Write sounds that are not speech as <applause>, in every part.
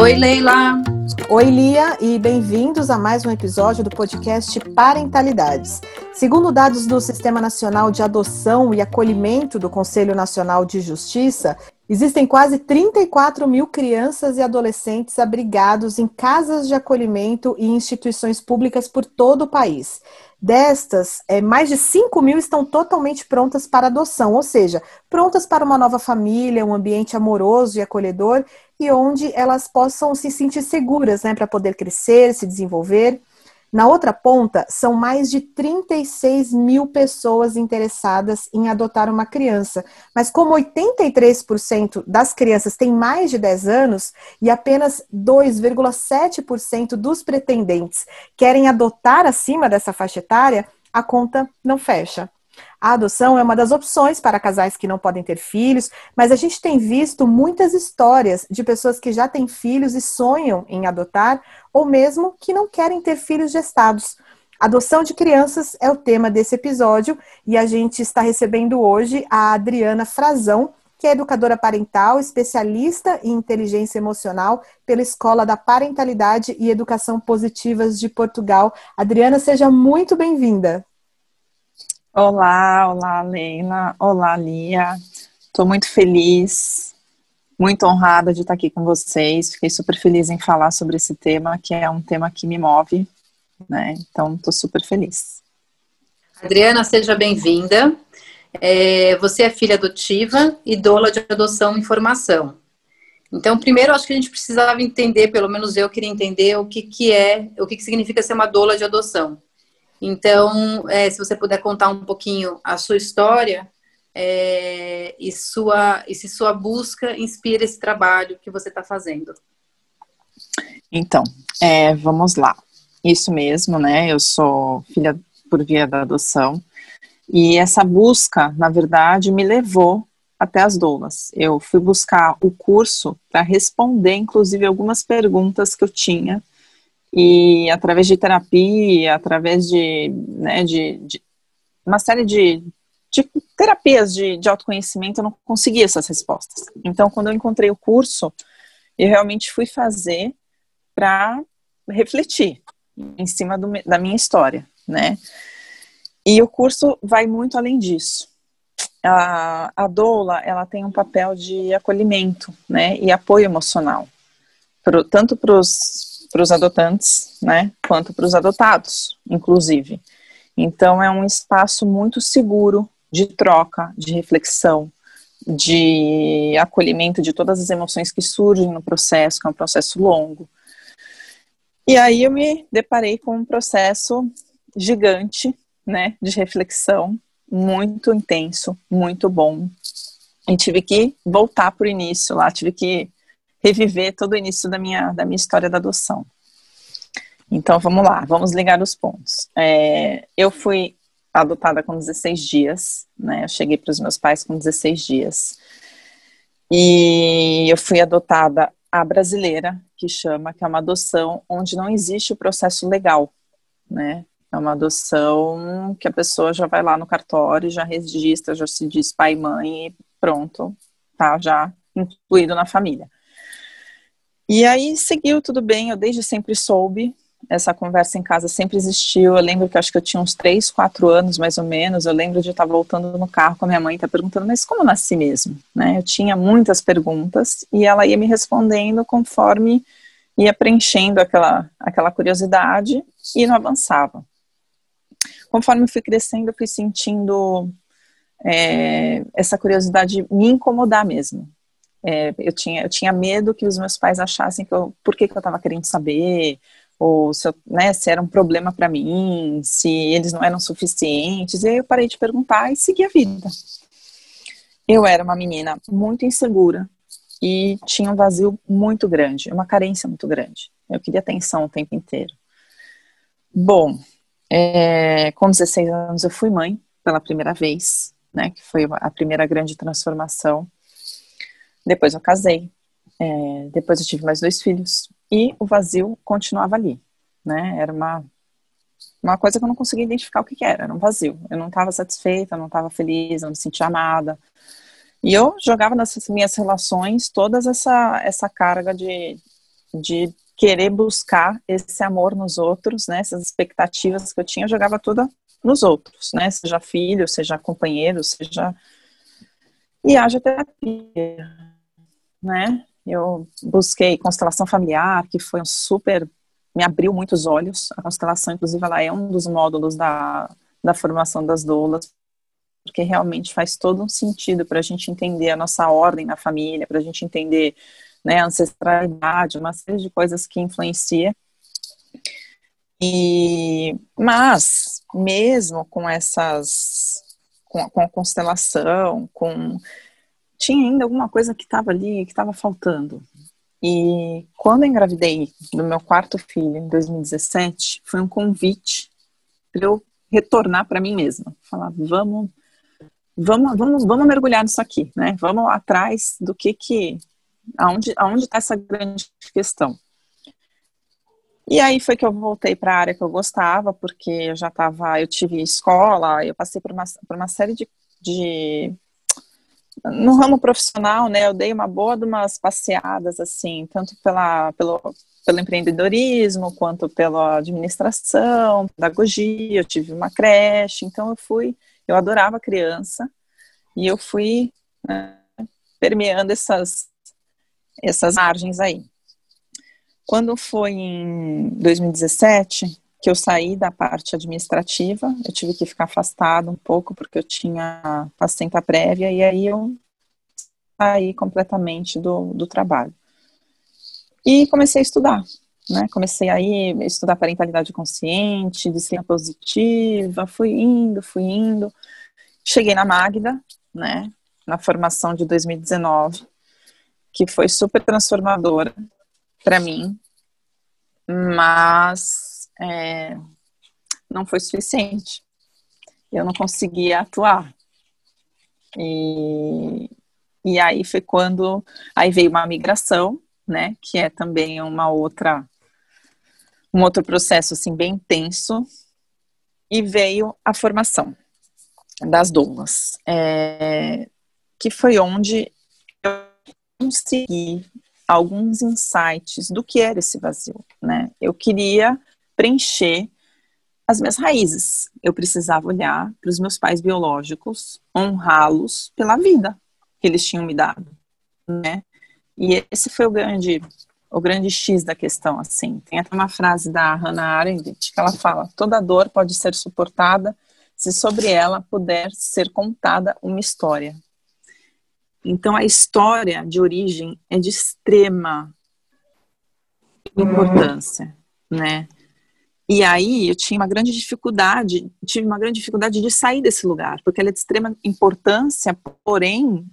Oi, Leila. Oi, Lia, e bem-vindos a mais um episódio do podcast Parentalidades. Segundo dados do Sistema Nacional de Adoção e Acolhimento do Conselho Nacional de Justiça, existem quase 34 mil crianças e adolescentes abrigados em casas de acolhimento e instituições públicas por todo o país. Destas, é, mais de 5 mil estão totalmente prontas para adoção, ou seja, prontas para uma nova família, um ambiente amoroso e acolhedor, e onde elas possam se sentir seguras né, para poder crescer, se desenvolver. Na outra ponta, são mais de 36 mil pessoas interessadas em adotar uma criança. Mas, como 83% das crianças têm mais de 10 anos e apenas 2,7% dos pretendentes querem adotar acima dessa faixa etária, a conta não fecha. A adoção é uma das opções para casais que não podem ter filhos, mas a gente tem visto muitas histórias de pessoas que já têm filhos e sonham em adotar, ou mesmo que não querem ter filhos gestados. Adoção de crianças é o tema desse episódio e a gente está recebendo hoje a Adriana Frazão, que é educadora parental, especialista em inteligência emocional pela Escola da Parentalidade e Educação Positivas de Portugal. Adriana, seja muito bem-vinda. Olá, olá, Leila. Olá, Lia. Estou muito feliz, muito honrada de estar aqui com vocês. Fiquei super feliz em falar sobre esse tema, que é um tema que me move, né? Então, estou super feliz. Adriana, seja bem-vinda. É, você é filha adotiva e doula de adoção e formação. Então, primeiro, acho que a gente precisava entender, pelo menos eu queria entender o que, que é, o que, que significa ser uma doula de adoção. Então, é, se você puder contar um pouquinho a sua história é, e, sua, e se sua busca inspira esse trabalho que você está fazendo. Então, é, vamos lá. Isso mesmo, né? Eu sou filha por via da adoção. E essa busca, na verdade, me levou até as doulas. Eu fui buscar o curso para responder, inclusive, algumas perguntas que eu tinha e através de terapia, através de, né, de, de uma série de, de terapias de, de autoconhecimento, eu não conseguia essas respostas. Então, quando eu encontrei o curso, eu realmente fui fazer para refletir em cima do, da minha história, né? E o curso vai muito além disso. A, a doula, ela tem um papel de acolhimento, né, e apoio emocional, pro, tanto para os adotantes, né, quanto para os adotados, inclusive. Então é um espaço muito seguro de troca, de reflexão, de acolhimento de todas as emoções que surgem no processo, que é um processo longo. E aí eu me deparei com um processo gigante, né, de reflexão, muito intenso, muito bom. E tive que voltar para o início lá, tive que reviver todo o início da minha, da minha história da adoção. Então vamos lá, vamos ligar os pontos. É, eu fui adotada com 16 dias, né? Eu cheguei para os meus pais com 16 dias. E eu fui adotada a brasileira, que chama, que é uma adoção onde não existe o processo legal, né? É uma adoção que a pessoa já vai lá no cartório, já registra, já se diz pai e mãe e pronto, tá já incluído na família. E aí seguiu tudo bem, eu desde sempre soube, essa conversa em casa sempre existiu. Eu lembro que acho que eu tinha uns 3, 4 anos mais ou menos. Eu lembro de estar voltando no carro com a minha mãe e tá perguntando, mas como eu nasci mesmo? Né? Eu tinha muitas perguntas e ela ia me respondendo conforme ia preenchendo aquela, aquela curiosidade e não avançava. Conforme eu fui crescendo, eu fui sentindo é, essa curiosidade me incomodar mesmo. É, eu, tinha, eu tinha medo que os meus pais achassem que eu, por que, que eu estava querendo saber, ou se, eu, né, se era um problema para mim, se eles não eram suficientes. E aí eu parei de perguntar e segui a vida. Eu era uma menina muito insegura e tinha um vazio muito grande, uma carência muito grande. Eu queria atenção o tempo inteiro. Bom, é, com 16 anos eu fui mãe pela primeira vez, né, que foi a primeira grande transformação depois eu casei. É, depois eu tive mais dois filhos e o vazio continuava ali, né? Era uma uma coisa que eu não conseguia identificar o que, que era, era um vazio. Eu não estava satisfeita, não estava feliz, não me sentia amada. E eu jogava nas minhas relações toda essa, essa carga de, de querer buscar esse amor nos outros, né? Essas expectativas que eu tinha, eu jogava toda nos outros, né? Seja filho, seja companheiro, seja. E haja terapia, né? Eu busquei constelação familiar, que foi um super. me abriu muitos olhos. A constelação, inclusive, ela é um dos módulos da, da formação das doulas, porque realmente faz todo um sentido para a gente entender a nossa ordem na família, para a gente entender né, a ancestralidade, uma série de coisas que influencia. E, mas, mesmo com essas, com, com a constelação, com tinha ainda alguma coisa que estava ali, que estava faltando. E quando eu engravidei do meu quarto filho, em 2017, foi um convite para eu retornar para mim mesma. Falar, vamos, vamos, vamos, vamos mergulhar nisso aqui, né? Vamos atrás do que que, aonde, está essa grande questão. E aí foi que eu voltei para a área que eu gostava, porque eu já estava, eu tive escola, eu passei por uma, por uma série de, de no ramo profissional, né, eu dei uma boa de umas passeadas, assim, tanto pela, pelo, pelo empreendedorismo, quanto pela administração, pedagogia, eu tive uma creche, então eu fui, eu adorava criança, e eu fui né, permeando essas, essas margens aí. Quando foi em 2017, que eu saí da parte administrativa, eu tive que ficar afastada um pouco porque eu tinha paciente prévia e aí eu saí completamente do, do trabalho. E comecei a estudar, né? Comecei aí a estudar parentalidade consciente, disciplina positiva, fui indo, fui indo. Cheguei na Magda, né? Na formação de 2019, que foi super transformadora para mim, mas é, não foi suficiente. Eu não conseguia atuar. E, e aí foi quando aí veio uma migração, né, que é também uma outra um outro processo assim bem intenso e veio a formação das doulas, é, que foi onde eu consegui alguns insights do que era esse vazio, né? Eu queria preencher as minhas raízes. Eu precisava olhar para os meus pais biológicos, honrá-los pela vida que eles tinham me dado, né? E esse foi o grande o grande X da questão, assim. Tem até uma frase da Hannah Arendt que ela fala: toda dor pode ser suportada se sobre ela puder ser contada uma história. Então, a história de origem é de extrema importância, né? E aí eu tinha uma grande dificuldade, tive uma grande dificuldade de sair desse lugar, porque ela é de extrema importância, porém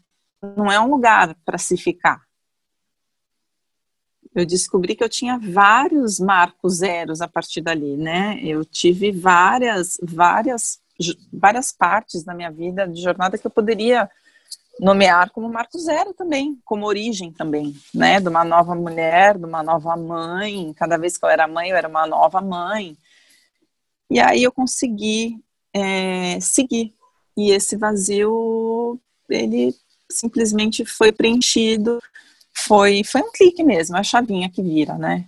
não é um lugar para se ficar. Eu descobri que eu tinha vários marcos zeros a partir dali, né? Eu tive várias, várias, várias partes da minha vida de jornada que eu poderia nomear como marco zero também, como origem também, né, de uma nova mulher, de uma nova mãe. Cada vez que eu era mãe, eu era uma nova mãe. E aí eu consegui é, seguir. E esse vazio, ele simplesmente foi preenchido. Foi, foi um clique mesmo, a chavinha que vira, né?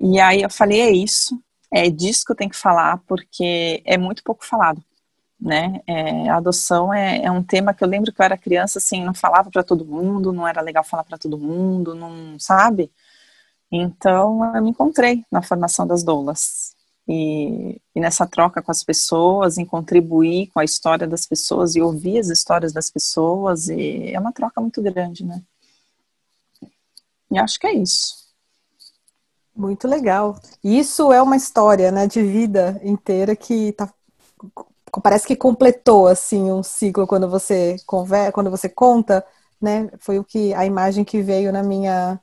E aí eu falei, é isso, é disso que eu tenho que falar, porque é muito pouco falado né? É, a adoção é, é, um tema que eu lembro que eu era criança, assim, não falava para todo mundo, não era legal falar para todo mundo, não sabe? Então eu me encontrei na formação das doulas e, e, nessa troca com as pessoas, em contribuir com a história das pessoas e ouvir as histórias das pessoas e é uma troca muito grande, né? E acho que é isso. Muito legal. Isso é uma história, né, de vida inteira que está parece que completou assim um ciclo quando você conversa, quando você conta, né? Foi o que a imagem que veio na minha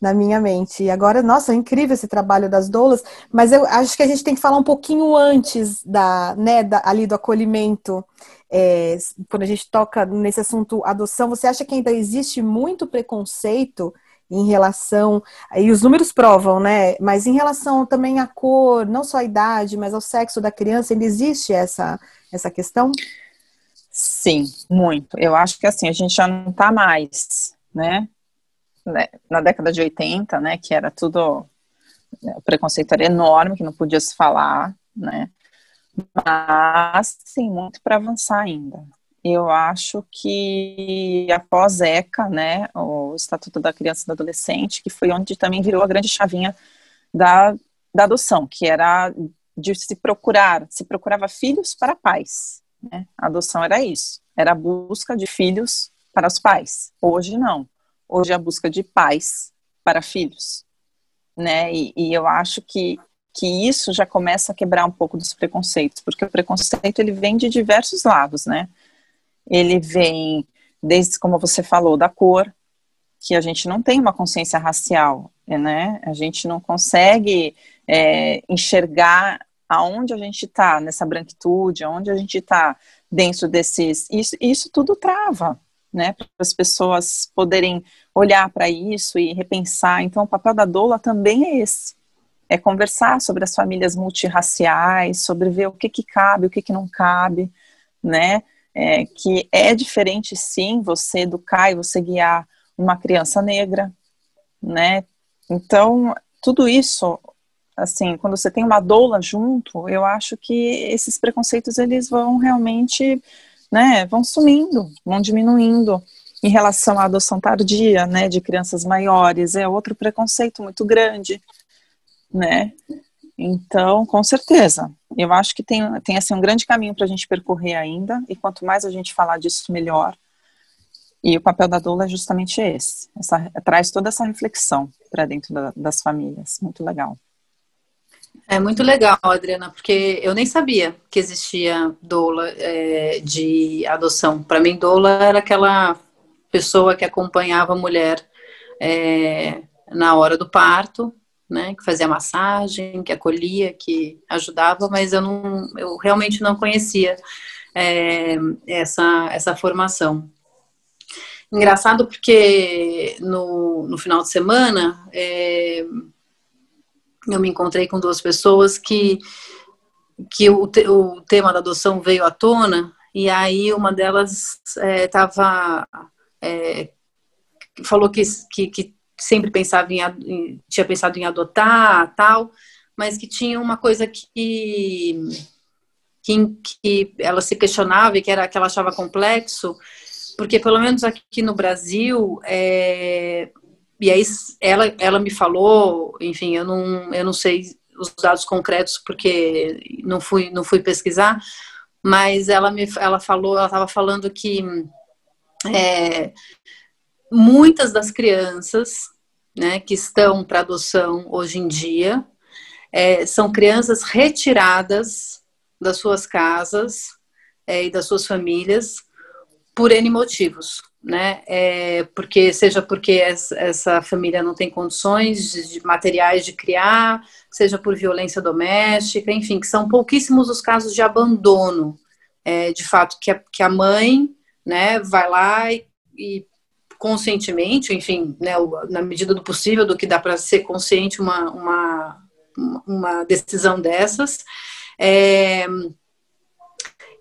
na minha mente. E agora, nossa, é incrível esse trabalho das doulas, mas eu acho que a gente tem que falar um pouquinho antes da, né, da, ali do acolhimento. É, quando a gente toca nesse assunto adoção, você acha que ainda existe muito preconceito em relação, e os números provam, né? Mas em relação também à cor, não só à idade, mas ao sexo da criança, ainda existe essa, essa questão? Sim, muito. Eu acho que assim, a gente já não está mais, né? né? Na década de 80, né, que era tudo. Né, o preconceito era enorme, que não podia se falar, né? Mas, sim, muito para avançar ainda eu acho que após ECA, né, o Estatuto da Criança e do Adolescente, que foi onde também virou a grande chavinha da, da adoção, que era de se procurar, se procurava filhos para pais. Né? A adoção era isso, era a busca de filhos para os pais. Hoje não, hoje é a busca de pais para filhos. Né? E, e eu acho que que isso já começa a quebrar um pouco dos preconceitos, porque o preconceito ele vem de diversos lados, né? Ele vem desde, como você falou, da cor, que a gente não tem uma consciência racial, né? A gente não consegue é, enxergar aonde a gente está nessa branquitude, aonde a gente está dentro desses. Isso, isso tudo trava, né? Para as pessoas poderem olhar para isso e repensar. Então, o papel da doula também é esse. É conversar sobre as famílias multirraciais, sobre ver o que, que cabe, o que, que não cabe, né? É, que é diferente sim você educar e você guiar uma criança negra, né? Então, tudo isso, assim, quando você tem uma doula junto, eu acho que esses preconceitos eles vão realmente, né, vão sumindo, vão diminuindo. Em relação à adoção tardia, né, de crianças maiores, é outro preconceito muito grande, né? Então, com certeza, eu acho que tem, tem assim, um grande caminho para a gente percorrer ainda, e quanto mais a gente falar disso, melhor. E o papel da doula é justamente esse, essa, traz toda essa reflexão para dentro da, das famílias, muito legal. É muito legal, Adriana, porque eu nem sabia que existia doula é, de adoção. Para mim, doula era aquela pessoa que acompanhava a mulher é, na hora do parto né, que fazia massagem, que acolhia, que ajudava, mas eu não, eu realmente não conhecia é, essa, essa formação. Engraçado porque no, no final de semana é, eu me encontrei com duas pessoas que, que o, o tema da adoção veio à tona e aí uma delas estava é, é, falou que, que, que sempre pensava em, em, tinha pensado em adotar tal, mas que tinha uma coisa que, que, que ela se questionava e que era que ela achava complexo, porque pelo menos aqui no Brasil é, e aí ela, ela me falou, enfim, eu não, eu não sei os dados concretos porque não fui, não fui pesquisar, mas ela me ela falou, ela estava falando que é, muitas das crianças né, que estão para adoção hoje em dia é, são crianças retiradas das suas casas é, e das suas famílias por N motivos, né? É, porque seja porque essa família não tem condições de, de, materiais de criar, seja por violência doméstica, enfim, que são pouquíssimos os casos de abandono, é, de fato que a, que a mãe, né, vai lá e, e conscientemente, enfim, né, na medida do possível, do que dá para ser consciente uma, uma, uma decisão dessas, é,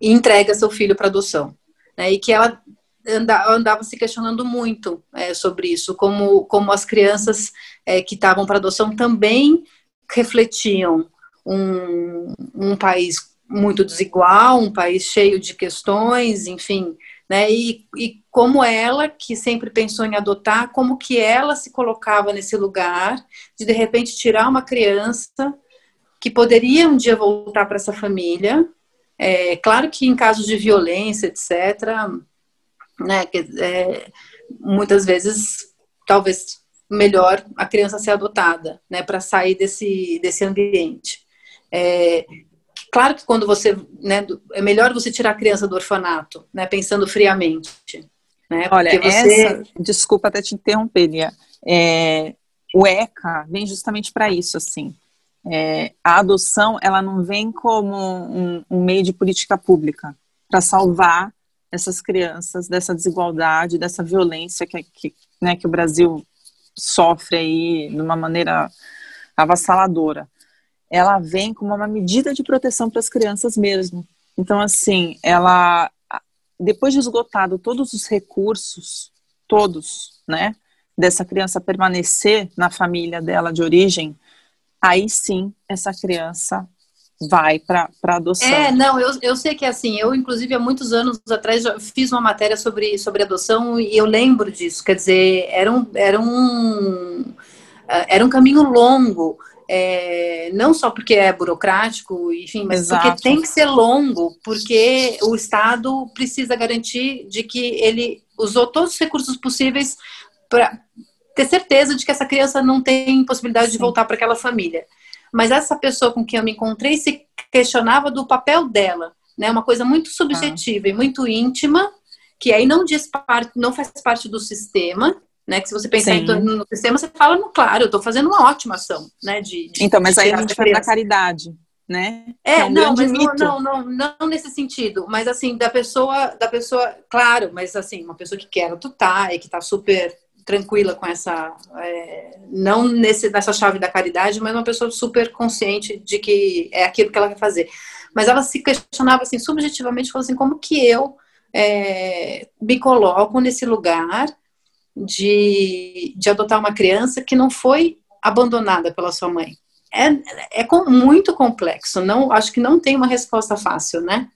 e entrega seu filho para adoção. Né, e que ela andava, se questionando muito é, sobre isso, como, como as crianças é, que estavam para adoção também refletiam um, um país muito desigual, um país cheio de questões, enfim, né? E, e como ela, que sempre pensou em adotar, como que ela se colocava nesse lugar de de repente tirar uma criança que poderia um dia voltar para essa família. É, claro que em casos de violência, etc., né, é, muitas vezes talvez melhor a criança ser adotada, né, para sair desse, desse ambiente. É, Claro que quando você, né, é melhor você tirar a criança do orfanato, né, pensando friamente. Né, Olha, você... essa, desculpa até te interromper, Lia. É, o ECA vem justamente para isso, assim. É, a adoção, ela não vem como um, um meio de política pública para salvar essas crianças dessa desigualdade, dessa violência que, que, né, que o Brasil sofre aí de uma maneira avassaladora. Ela vem como uma medida de proteção para as crianças mesmo. Então, assim, ela, depois de esgotado todos os recursos, todos, né, dessa criança permanecer na família dela de origem, aí sim essa criança vai para adoção. É, não, eu, eu sei que é assim, eu inclusive há muitos anos atrás fiz uma matéria sobre, sobre adoção e eu lembro disso, quer dizer, era um, era um, eh, era um caminho longo, é, não só porque é burocrático, enfim, mas Exato. porque tem que ser longo, porque o Estado precisa garantir de que ele usou todos os recursos possíveis para ter certeza de que essa criança não tem possibilidade Sim. de voltar para aquela família. Mas essa pessoa com quem eu me encontrei se questionava do papel dela, né? Uma coisa muito subjetiva ah. e muito íntima, que aí não diz parte, não faz parte do sistema, né? Que se você pensar em, no sistema, você fala, no claro, eu estou fazendo uma ótima ação, né? De, de então, mas de aí a gente fala da caridade, né? É, é um não, mas não, não, não, não, nesse sentido, mas assim, da pessoa, da pessoa, claro, mas assim, uma pessoa que quer adotar e que está super tranquila com essa, é, não nesse, nessa chave da caridade, mas uma pessoa super consciente de que é aquilo que ela quer fazer. Mas ela se questionava assim, subjetivamente, falou assim, como que eu é, me coloco nesse lugar de, de adotar uma criança que não foi abandonada pela sua mãe? É, é muito complexo, não, acho que não tem uma resposta fácil, né?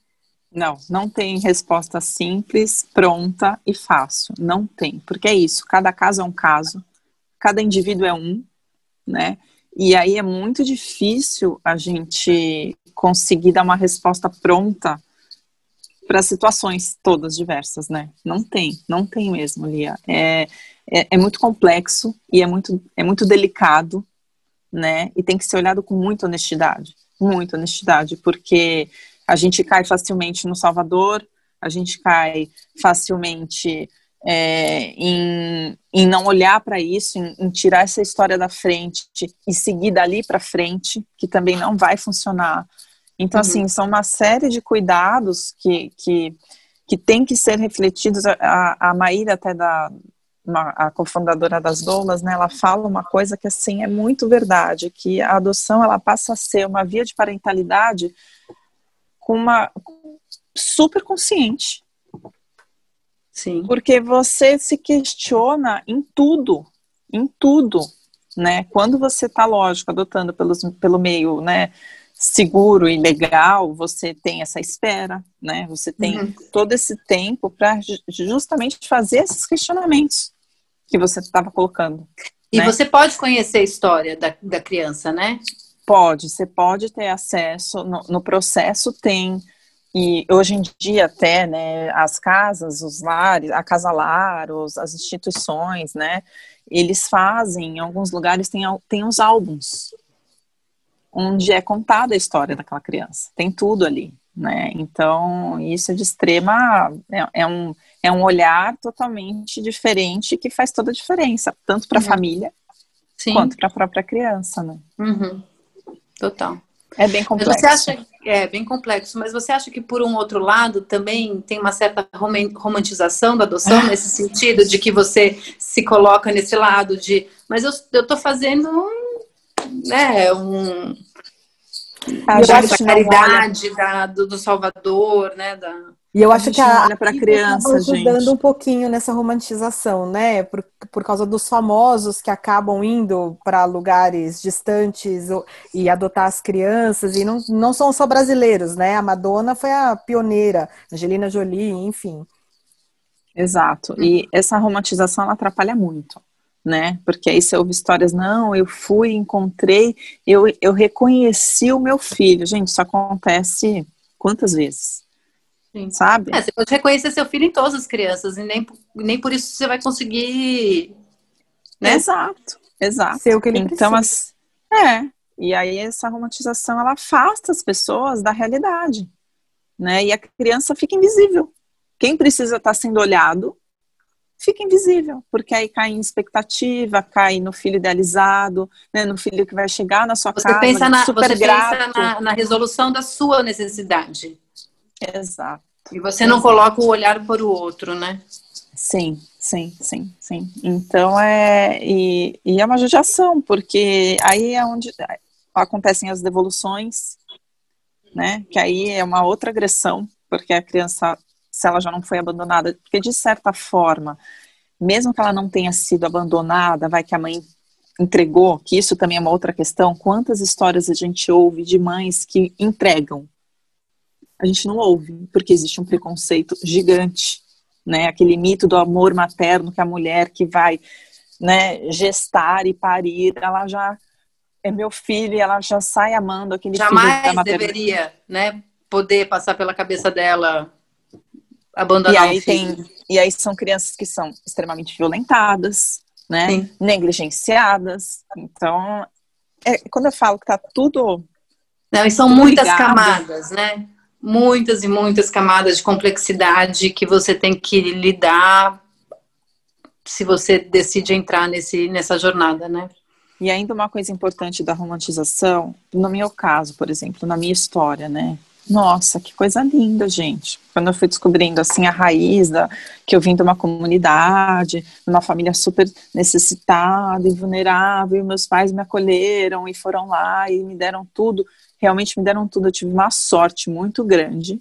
Não, não tem resposta simples, pronta e fácil. Não tem, porque é isso. Cada caso é um caso, cada indivíduo é um, né? E aí é muito difícil a gente conseguir dar uma resposta pronta para situações todas diversas, né? Não tem, não tem mesmo, Lia. É, é, é, muito complexo e é muito, é muito delicado, né? E tem que ser olhado com muita honestidade, muita honestidade, porque a gente cai facilmente no Salvador, a gente cai facilmente é, em, em, não olhar para isso, em, em, tirar essa história da frente e seguir dali para frente, que também não vai funcionar. Então, uhum. assim, são uma série de cuidados que, que, que tem que ser refletidos. A, a Maíra, até da uma, a cofundadora das Doulas, né, ela fala uma coisa que, assim, é muito verdade, que a adoção, ela passa a ser uma via de parentalidade com uma super consciente. Sim. Porque você se questiona em tudo, em tudo, né? Quando você está, lógico, adotando pelos, pelo meio, né, seguro e legal, você tem essa espera, né? Você tem uhum. todo esse tempo para justamente fazer esses questionamentos que você estava colocando. E né? você pode conhecer a história da, da criança, né? Pode, você pode ter acesso, no, no, processo tem, e hoje em dia até, né, as casas, os lares, a casa lar, os, as instituições, né, eles fazem, em alguns lugares tem, tem os álbuns, onde é contada a história daquela criança, tem tudo ali, né, então isso é de extrema, é, é um, é um olhar totalmente diferente que faz toda a diferença, tanto para a uhum. família Sim. quanto para a própria criança, né. Uhum. Total. É bem complexo. Mas você acha, é bem complexo, mas você acha que por um outro lado também tem uma certa romantização da adoção nesse sentido de que você se coloca nesse lado de, mas eu tô fazendo um, né, um a da caridade da, do, do Salvador, né, da e eu acho que a para criança, ajudando um pouquinho nessa romantização, né? Por, por causa dos famosos que acabam indo para lugares distantes e adotar as crianças e não, não são só brasileiros, né? A Madonna foi a pioneira, Angelina Jolie, enfim. Exato. E essa romantização ela atrapalha muito, né? Porque aí você ouve histórias, não, eu fui, encontrei, eu, eu reconheci o meu filho. Gente, isso acontece quantas vezes? Sim. Sabe? É, você pode reconhecer seu filho em todas as crianças e nem, nem por isso você vai conseguir. Né? Exato, exato. Ser o que ele então, as, é. E aí essa romantização ela afasta as pessoas da realidade, né? E a criança fica invisível. Quem precisa estar sendo olhado fica invisível, porque aí cai em expectativa, cai no filho idealizado, né, no filho que vai chegar na sua você casa, pensa na, super você grato. pensa na, na, resolução da sua necessidade. Exato. E você não Exato. coloca o olhar para o outro, né? Sim, sim, sim, sim. Então é e, e é uma judiação, porque aí é onde acontecem as devoluções, né? Que aí é uma outra agressão, porque a criança se ela já não foi abandonada, porque de certa forma, mesmo que ela não tenha sido abandonada, vai que a mãe entregou, que isso também é uma outra questão, quantas histórias a gente ouve de mães que entregam? A gente não ouve, porque existe um preconceito gigante, né? Aquele mito do amor materno que a mulher que vai, né, gestar e parir, ela já é meu filho e ela já sai amando aquele Jamais filho da deveria, né, poder passar pela cabeça dela abandonar e aí tem e aí são crianças que são extremamente violentadas né? Sim. negligenciadas. Então é, quando eu falo que tá tudo não e são muitas ligado, camadas né? Muitas e muitas camadas de complexidade que você tem que lidar se você decide entrar nesse nessa jornada né? E ainda uma coisa importante da romantização no meu caso por exemplo na minha história né nossa, que coisa linda, gente. Quando eu fui descobrindo assim a raiz da que eu vim de uma comunidade, de uma família super necessitada e vulnerável, e meus pais me acolheram e foram lá e me deram tudo, realmente me deram tudo. Eu tive uma sorte muito grande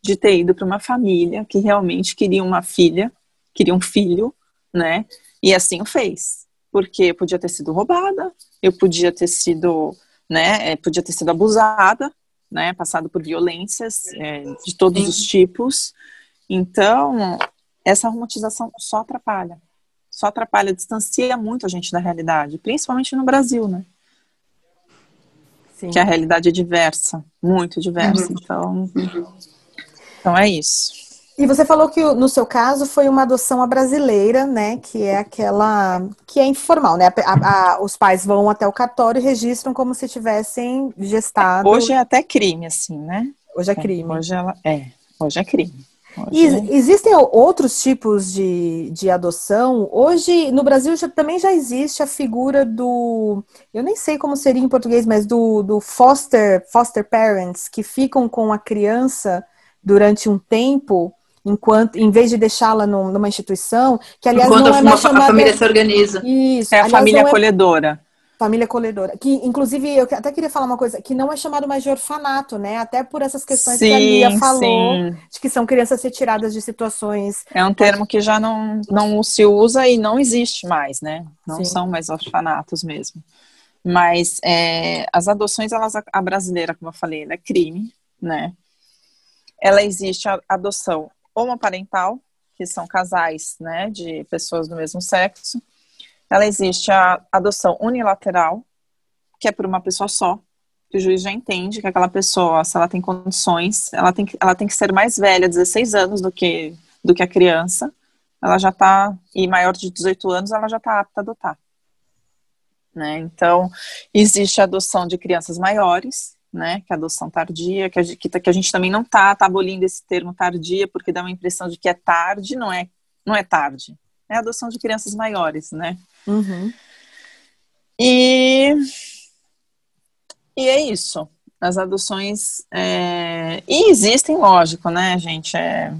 de ter ido para uma família que realmente queria uma filha, queria um filho, né? E assim o fez. Porque eu podia ter sido roubada, eu podia ter sido, né, eh, podia ter sido abusada, né, passado por violências é, de todos Sim. os tipos. Então, essa romantização só atrapalha. Só atrapalha, distancia muito a gente da realidade, principalmente no Brasil, né? Sim. Que a realidade é diversa, muito diversa. Uhum. Então, uhum. então é isso. E você falou que no seu caso foi uma adoção à brasileira, né? Que é aquela que é informal, né? A, a, os pais vão até o cartório e registram como se tivessem gestado. Hoje é até crime, assim, né? Hoje é crime. Hoje ela é. Hoje é crime. Hoje e é... existem outros tipos de, de adoção? Hoje, no Brasil, já, também já existe a figura do. Eu nem sei como seria em português, mas do, do foster, foster parents, que ficam com a criança durante um tempo enquanto em vez de deixá-la numa instituição, que aliás enquanto não é mais chamada... a família se organiza. Isso. É a família é acolhedora. Família acolhedora. Que, inclusive, eu até queria falar uma coisa, que não é chamado mais de orfanato, né? Até por essas questões sim, que a Lia falou, sim. de que são crianças retiradas de situações. É um termo que já não, não se usa e não existe mais, né? Não sim. são mais orfanatos mesmo. Mas é, as adoções, elas, a brasileira, como eu falei, ela é crime, né? Ela existe a adoção homoparental, que são casais né, de pessoas do mesmo sexo. Ela existe a adoção unilateral, que é por uma pessoa só, que o juiz já entende que aquela pessoa, se ela tem condições, ela tem que, ela tem que ser mais velha, 16 anos do que, do que a criança, ela já está, e maior de 18 anos, ela já está apta a adotar. Né? Então, existe a adoção de crianças maiores, né, que é a adoção tardia, que a, que, que a gente também não está tá abolindo esse termo tardia, porque dá uma impressão de que é tarde, não é, não é tarde. É a adoção de crianças maiores, né? Uhum. E, e é isso. As adoções. É, e existem, lógico, né, gente? É,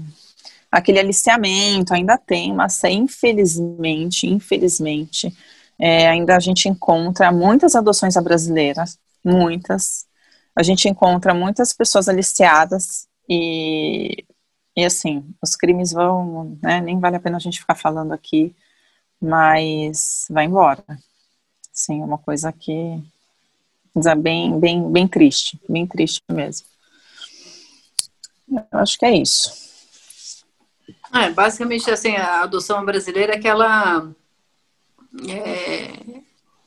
aquele aliciamento ainda tem, mas infelizmente, infelizmente, é, ainda a gente encontra muitas adoções brasileiras, muitas, a gente encontra muitas pessoas aliciadas e, e assim, os crimes vão, né, nem vale a pena a gente ficar falando aqui, mas vai embora. Sim, é uma coisa que é bem, bem, bem triste, bem triste mesmo. Eu acho que é isso. É, basicamente, assim, a adoção brasileira é aquela é,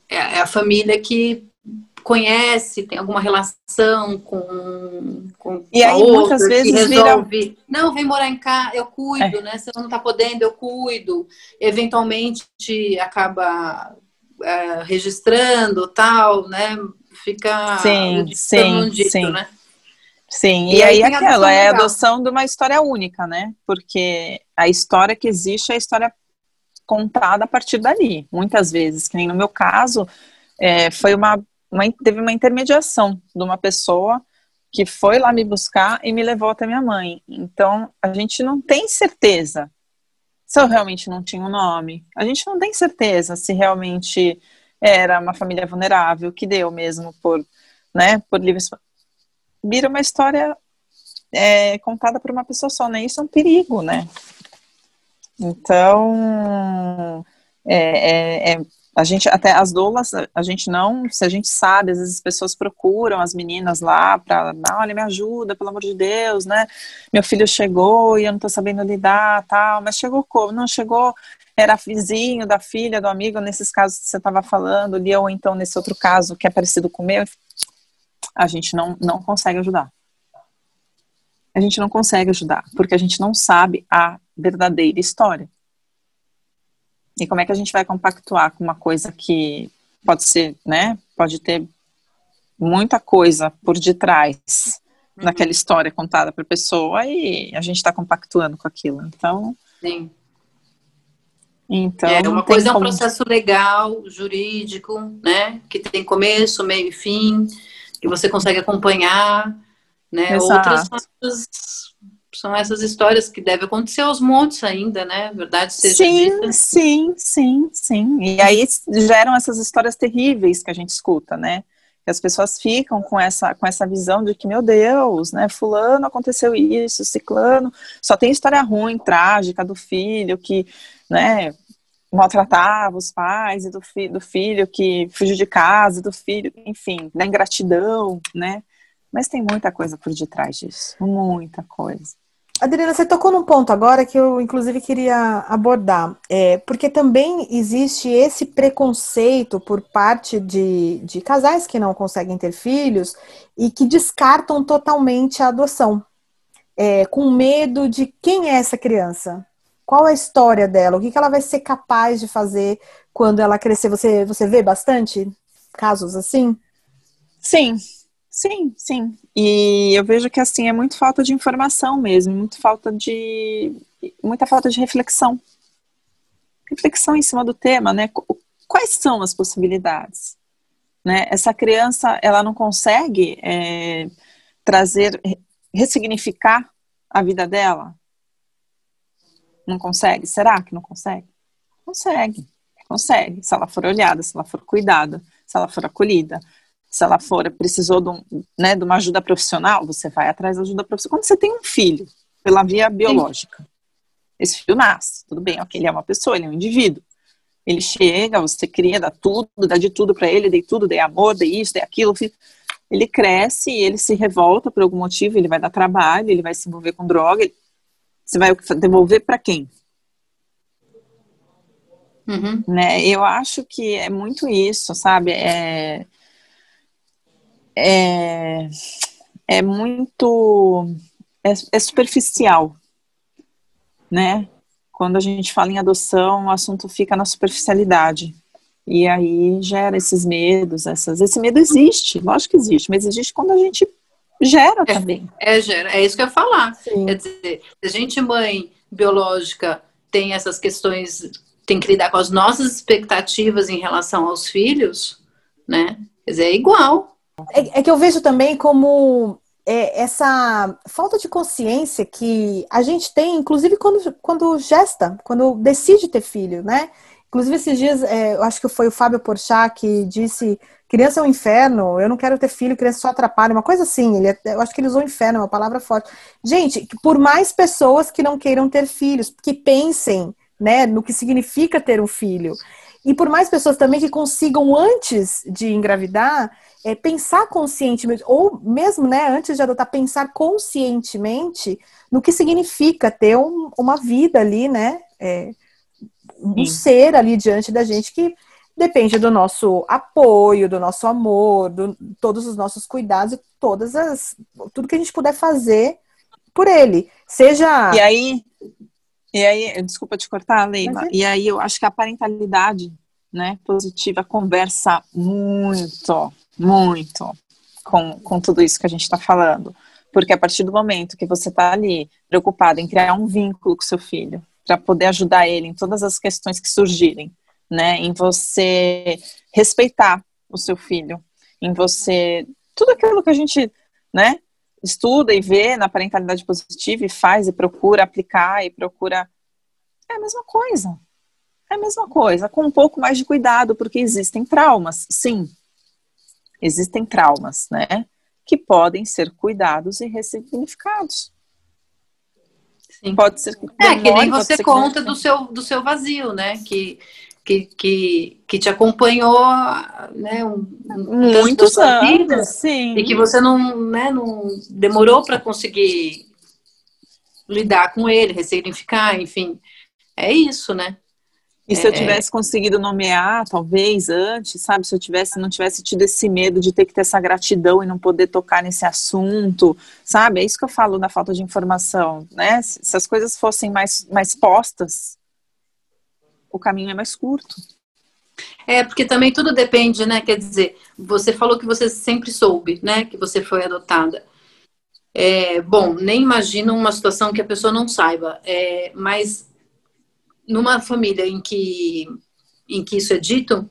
é a família que conhece, tem alguma relação com, com e aí outra, muitas vezes resolve, não, vem morar em casa, eu cuido, é. né? Se não tá podendo, eu cuido. Eventualmente acaba é, registrando, tal, né? Fica sim, sim, dito, sim. né? Sim, e, e aí, aí aquela é a adoção de uma história única, né? Porque a história que existe é a história contada a partir dali. Muitas vezes, que nem no meu caso, é, foi uma, uma, teve uma intermediação de uma pessoa que foi lá me buscar e me levou até minha mãe. Então, a gente não tem certeza se eu realmente não tinha um nome. A gente não tem certeza se realmente era uma família vulnerável, que deu mesmo por, né, por livre... Vira uma história é, contada por uma pessoa só, né? Isso é um perigo, né? Então, é, é, é a gente até as doulas a gente não se a gente sabe às vezes as pessoas procuram as meninas lá para olha me ajuda pelo amor de Deus né? Meu filho chegou e eu não estou sabendo lidar tal. Mas chegou como não chegou era vizinho da filha do amigo nesses casos que você estava falando ali ou então nesse outro caso que é parecido com o meu a gente não não consegue ajudar. A gente não consegue ajudar porque a gente não sabe a verdadeira história e como é que a gente vai compactuar com uma coisa que pode ser, né? Pode ter muita coisa por detrás uhum. daquela história contada para a pessoa e a gente está compactuando com aquilo. Então. Sim. Então, é, uma coisa é um processo legal, jurídico, né? Que tem começo, meio e fim, que você consegue acompanhar, né? Exato. Outras são essas histórias que devem acontecer aos montes ainda, né? Verdade seja sim, dita. Sim, sim, sim. E aí geram essas histórias terríveis que a gente escuta, né? Que as pessoas ficam com essa, com essa visão de que, meu Deus, né? Fulano aconteceu isso, ciclano. Só tem história ruim, trágica do filho que, né? maltratava os pais e do, fi do filho que fugiu de casa, do filho, enfim, da ingratidão, né? Mas tem muita coisa por detrás disso, muita coisa. Adriana, você tocou num ponto agora que eu, inclusive, queria abordar. É, porque também existe esse preconceito por parte de, de casais que não conseguem ter filhos e que descartam totalmente a adoção. É, com medo de quem é essa criança, qual a história dela, o que, que ela vai ser capaz de fazer quando ela crescer. Você, você vê bastante casos assim? Sim, Sim, sim. E eu vejo que assim é muito falta de informação mesmo, muito falta de muita falta de reflexão. Reflexão em cima do tema, né? Quais são as possibilidades? Né? Essa criança, ela não consegue é, trazer, ressignificar a vida dela? Não consegue? Será que não consegue? Consegue, consegue. Se ela for olhada, se ela for cuidada, se ela for acolhida, se ela for, precisou de, um, né, de uma ajuda profissional, você vai atrás da ajuda profissional. Quando você tem um filho, pela via biológica, Sim. esse filho nasce, tudo bem, ok, ele é uma pessoa, ele é um indivíduo. Ele chega, você cria, dá tudo, dá de tudo para ele, dei tudo, dei amor, dei isso, dei aquilo. Ele cresce e ele se revolta por algum motivo, ele vai dar trabalho, ele vai se envolver com droga. Ele, você vai devolver para quem? Uhum. Né? Eu acho que é muito isso, sabe? É, é, é muito é, é superficial, né? Quando a gente fala em adoção, o assunto fica na superficialidade. E aí gera esses medos, essas. Esse medo existe, lógico que existe, mas existe quando a gente gera é, também. É, gera, é isso que eu ia falar. Sim. Quer dizer, a gente, mãe biológica, tem essas questões, tem que lidar com as nossas expectativas em relação aos filhos, né? Quer dizer, é igual. É, é que eu vejo também como é, essa falta de consciência que a gente tem, inclusive quando, quando gesta, quando decide ter filho, né? Inclusive, esses dias, é, eu acho que foi o Fábio Porchat que disse: criança é um inferno, eu não quero ter filho, criança só atrapalha, uma coisa assim. Ele, eu acho que ele usou inferno, é uma palavra forte. Gente, por mais pessoas que não queiram ter filhos, que pensem né, no que significa ter um filho, e por mais pessoas também que consigam, antes de engravidar, é, pensar conscientemente, ou mesmo né, antes de adotar, pensar conscientemente no que significa ter um, uma vida ali, né? É, um Sim. ser ali diante da gente que depende do nosso apoio, do nosso amor, de todos os nossos cuidados e todas as tudo que a gente puder fazer por ele, seja e aí e aí desculpa te cortar, Leila. É... E aí eu acho que a parentalidade, né, positiva conversa muito muito com, com tudo isso que a gente está falando. Porque a partir do momento que você está ali preocupado em criar um vínculo com seu filho, para poder ajudar ele em todas as questões que surgirem, né? Em você respeitar o seu filho, em você tudo aquilo que a gente, né, estuda e vê na parentalidade positiva e faz e procura aplicar e procura é a mesma coisa. É a mesma coisa, com um pouco mais de cuidado, porque existem traumas, sim. Existem traumas, né? Que podem ser cuidados e ressignificados. Sim. Pode ser que É, que nem você conta do seu, do seu vazio, né? Que, que, que, que te acompanhou né, um, muitos anos, vida, sim. E que você não, né, não demorou para conseguir lidar com ele, ressignificar, enfim. É isso, né? E se é... eu tivesse conseguido nomear, talvez, antes, sabe? Se eu tivesse, não tivesse tido esse medo de ter que ter essa gratidão e não poder tocar nesse assunto, sabe? É isso que eu falo da falta de informação, né? Se as coisas fossem mais, mais postas, o caminho é mais curto. É, porque também tudo depende, né? Quer dizer, você falou que você sempre soube, né? Que você foi adotada. É, bom, nem imagino uma situação que a pessoa não saiba, é, mas numa família em que, em que isso é dito,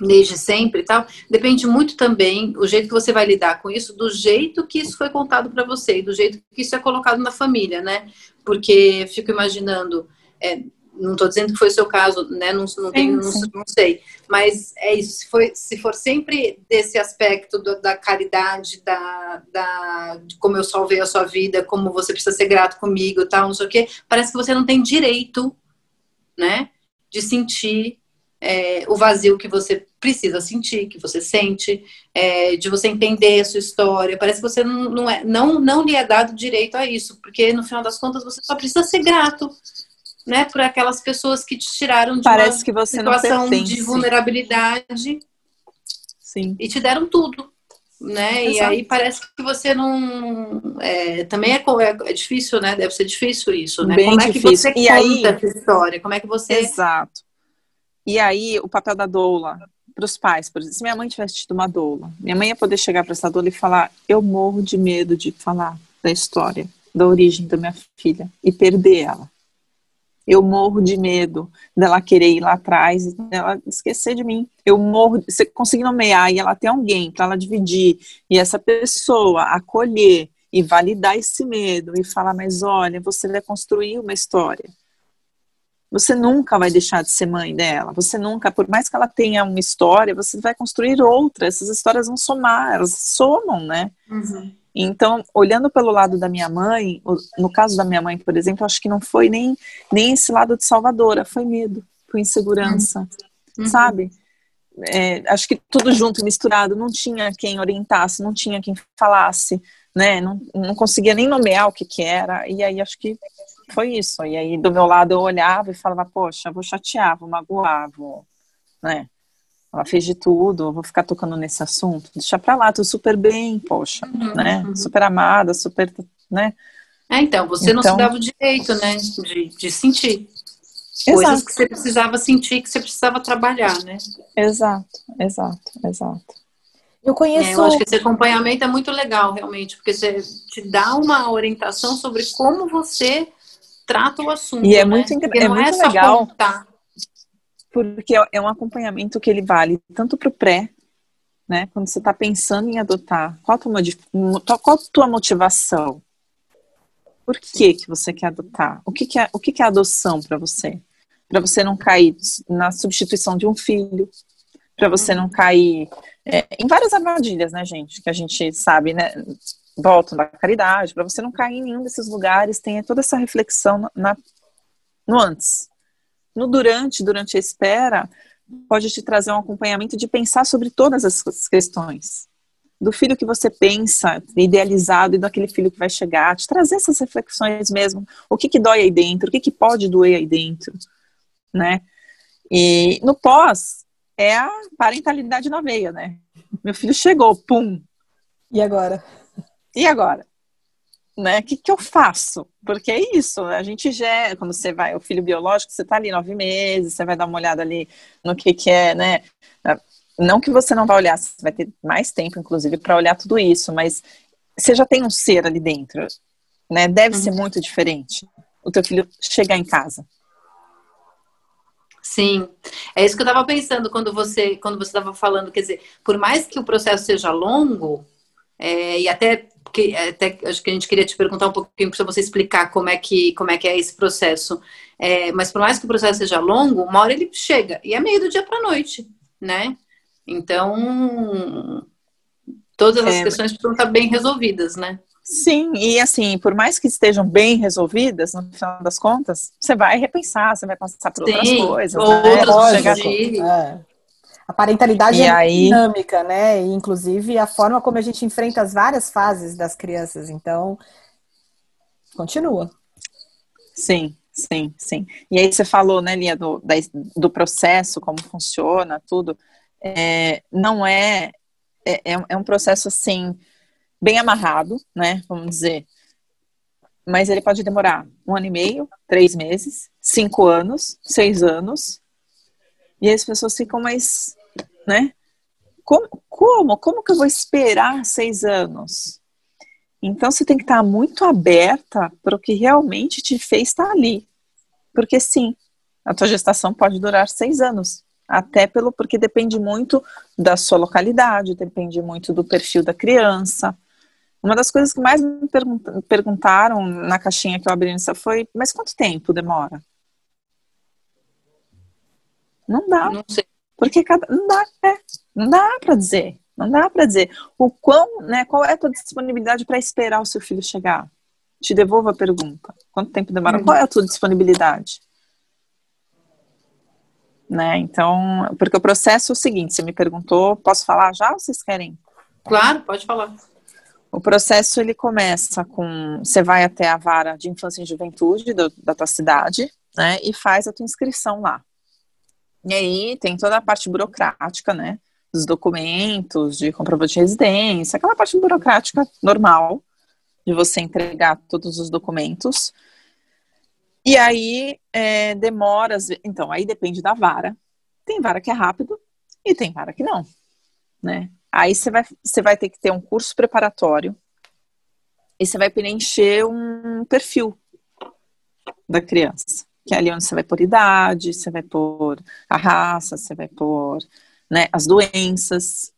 desde sempre e tal, depende muito também o jeito que você vai lidar com isso, do jeito que isso foi contado para você, do jeito que isso é colocado na família, né? Porque fico imaginando, é, não estou dizendo que foi o seu caso, né? Não, não, tenho, não, não, sei. Mas é isso, se, foi, se for sempre desse aspecto do, da caridade, da, da, de como eu salvei a sua vida, como você precisa ser grato comigo tal, não sei o quê, parece que você não tem direito né? De sentir é, o vazio que você precisa sentir, que você sente, é, de você entender a sua história. Parece que você não, não, é, não, não lhe é dado direito a isso, porque no final das contas você só precisa ser grato. Né, por aquelas pessoas que te tiraram de Parece uma situação de vulnerabilidade Sim. e te deram tudo né? Exato. E aí parece que você não. É, também é, é, é, difícil, né? Deve ser difícil isso, né? Bem Como é que você e conta aí... essa história? Como é que você. Exato. E aí, o papel da doula para os pais, por exemplo, se minha mãe tivesse tido uma doula, minha mãe ia poder chegar para essa doula e falar: Eu morro de medo de falar da história, da origem da minha filha e perder ela eu morro de medo dela querer ir lá atrás e dela esquecer de mim. Eu morro, você conseguir nomear e ela ter alguém para ela dividir e essa pessoa acolher e validar esse medo e falar, mas olha, você vai construir uma história. Você nunca vai deixar de ser mãe dela. Você nunca, por mais que ela tenha uma história, você vai construir outra. Essas histórias vão somar, elas somam, né? Uhum. Então, olhando pelo lado da minha mãe, no caso da minha mãe, por exemplo, acho que não foi nem, nem esse lado de salvadora, foi medo, foi insegurança, uhum. sabe? É, acho que tudo junto, misturado, não tinha quem orientasse, não tinha quem falasse, né? Não, não conseguia nem nomear o que que era, e aí acho que foi isso. E aí do meu lado eu olhava e falava, poxa, vou chatear, vou magoar, vou, né? Ela fez de tudo, vou ficar tocando nesse assunto, deixa pra lá, tô super bem, poxa, uhum, né, uhum. super amada, super, né. É, então, você então, não se então dava o direito, né, de, de sentir. Exato. Coisas que você precisava sentir, que você precisava trabalhar, né. Exato, exato, exato. Eu conheço. É, eu acho que esse acompanhamento é muito legal, realmente, porque você te dá uma orientação sobre como você trata o assunto. E é né? muito, é muito é legal. Contar porque é um acompanhamento que ele vale tanto para o pré, né? Quando você está pensando em adotar, qual a tua, qual a tua motivação? Por que, que você quer adotar? O que, que é, o que, que é adoção para você? Para você não cair na substituição de um filho, para você não cair é, em várias armadilhas, né, gente? Que a gente sabe, né? Voltam da caridade, para você não cair em nenhum desses lugares, tenha toda essa reflexão na, no antes. No durante, durante a espera, pode te trazer um acompanhamento de pensar sobre todas essas questões. Do filho que você pensa, idealizado, e daquele filho que vai chegar, te trazer essas reflexões mesmo. O que, que dói aí dentro? O que, que pode doer aí dentro? Né? E no pós, é a parentalidade na veia, né? Meu filho chegou, pum. E agora? E agora? Né? O que, que eu faço? Porque é isso, a gente já, quando você vai, o filho biológico, você tá ali nove meses, você vai dar uma olhada ali no que que é, né? Não que você não vai olhar, você vai ter mais tempo, inclusive, para olhar tudo isso, mas você já tem um ser ali dentro, né? Deve uhum. ser muito diferente. o teu filho chegar em casa. Sim, é isso que eu estava pensando quando você quando você estava falando, quer dizer, por mais que o processo seja longo, é, e até que até acho que a gente queria te perguntar um pouquinho para você explicar como é que como é que é esse processo, é, mas por mais que o processo seja longo, uma hora ele chega e é meio do dia para noite, né? Então todas as é, questões precisam estar bem resolvidas, né? Sim, e assim, por mais que estejam bem resolvidas, no final das contas, você vai repensar, você vai passar por outras Sim, coisas. Né? Outras chegar é. A parentalidade e é aí... dinâmica, né? E, inclusive a forma como a gente enfrenta as várias fases das crianças. Então, continua. Sim, sim, sim. E aí você falou, né, Lia, do, do processo, como funciona, tudo. É, não é, é, é um processo assim bem amarrado, né? Vamos dizer. Mas ele pode demorar um ano e meio, três meses, cinco anos, seis anos. E as pessoas ficam mais, né? Como, como? Como que eu vou esperar seis anos? Então você tem que estar muito aberta para o que realmente te fez estar ali. Porque sim, a tua gestação pode durar seis anos. Até pelo porque depende muito da sua localidade, depende muito do perfil da criança. Uma das coisas que mais me perguntaram na caixinha que eu abri nessa foi: mas quanto tempo demora? Não dá. Não sei. Porque cada, não dá, é, não dá para dizer. Não dá para dizer o quão, né, qual é a tua disponibilidade para esperar o seu filho chegar. Te devolvo a pergunta. Quanto tempo demora? Uhum. Qual é a tua disponibilidade? Né? Então, porque o processo é o seguinte, você me perguntou, posso falar já ou vocês querem? Claro, pode falar. O processo ele começa com você vai até a vara de infância e juventude do, da tua cidade, né, e faz a tua inscrição lá. E aí tem toda a parte burocrática, né, dos documentos, de comprovante de residência, aquela parte burocrática normal de você entregar todos os documentos. E aí é, demora, então aí depende da vara. Tem vara que é rápido e tem vara que não, né? Aí você vai, você vai ter que ter um curso preparatório e você vai preencher um perfil da criança. Que é ali onde você vai pôr idade, você vai pôr a raça, você vai pôr né, as doenças,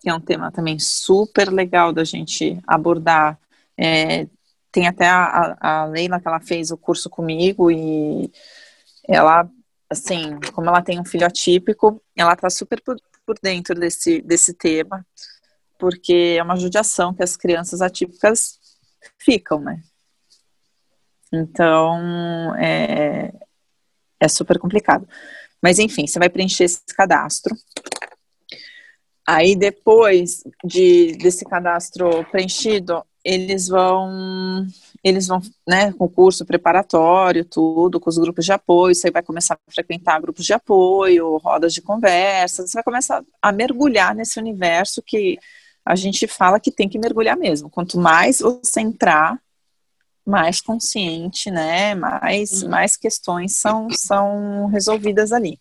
que é um tema também super legal da gente abordar. É, tem até a, a Leila que ela fez o curso comigo e ela, assim, como ela tem um filho atípico, ela tá super por dentro desse, desse tema, porque é uma judiação que as crianças atípicas ficam, né? Então, é, é super complicado. Mas, enfim, você vai preencher esse cadastro. Aí, depois de, desse cadastro preenchido, eles vão eles vão, né, com curso preparatório, tudo, com os grupos de apoio, você vai começar a frequentar grupos de apoio, rodas de conversa, você vai começar a mergulhar nesse universo que a gente fala que tem que mergulhar mesmo. Quanto mais você entrar, mais consciente, né, mais, mais questões são, são resolvidas ali.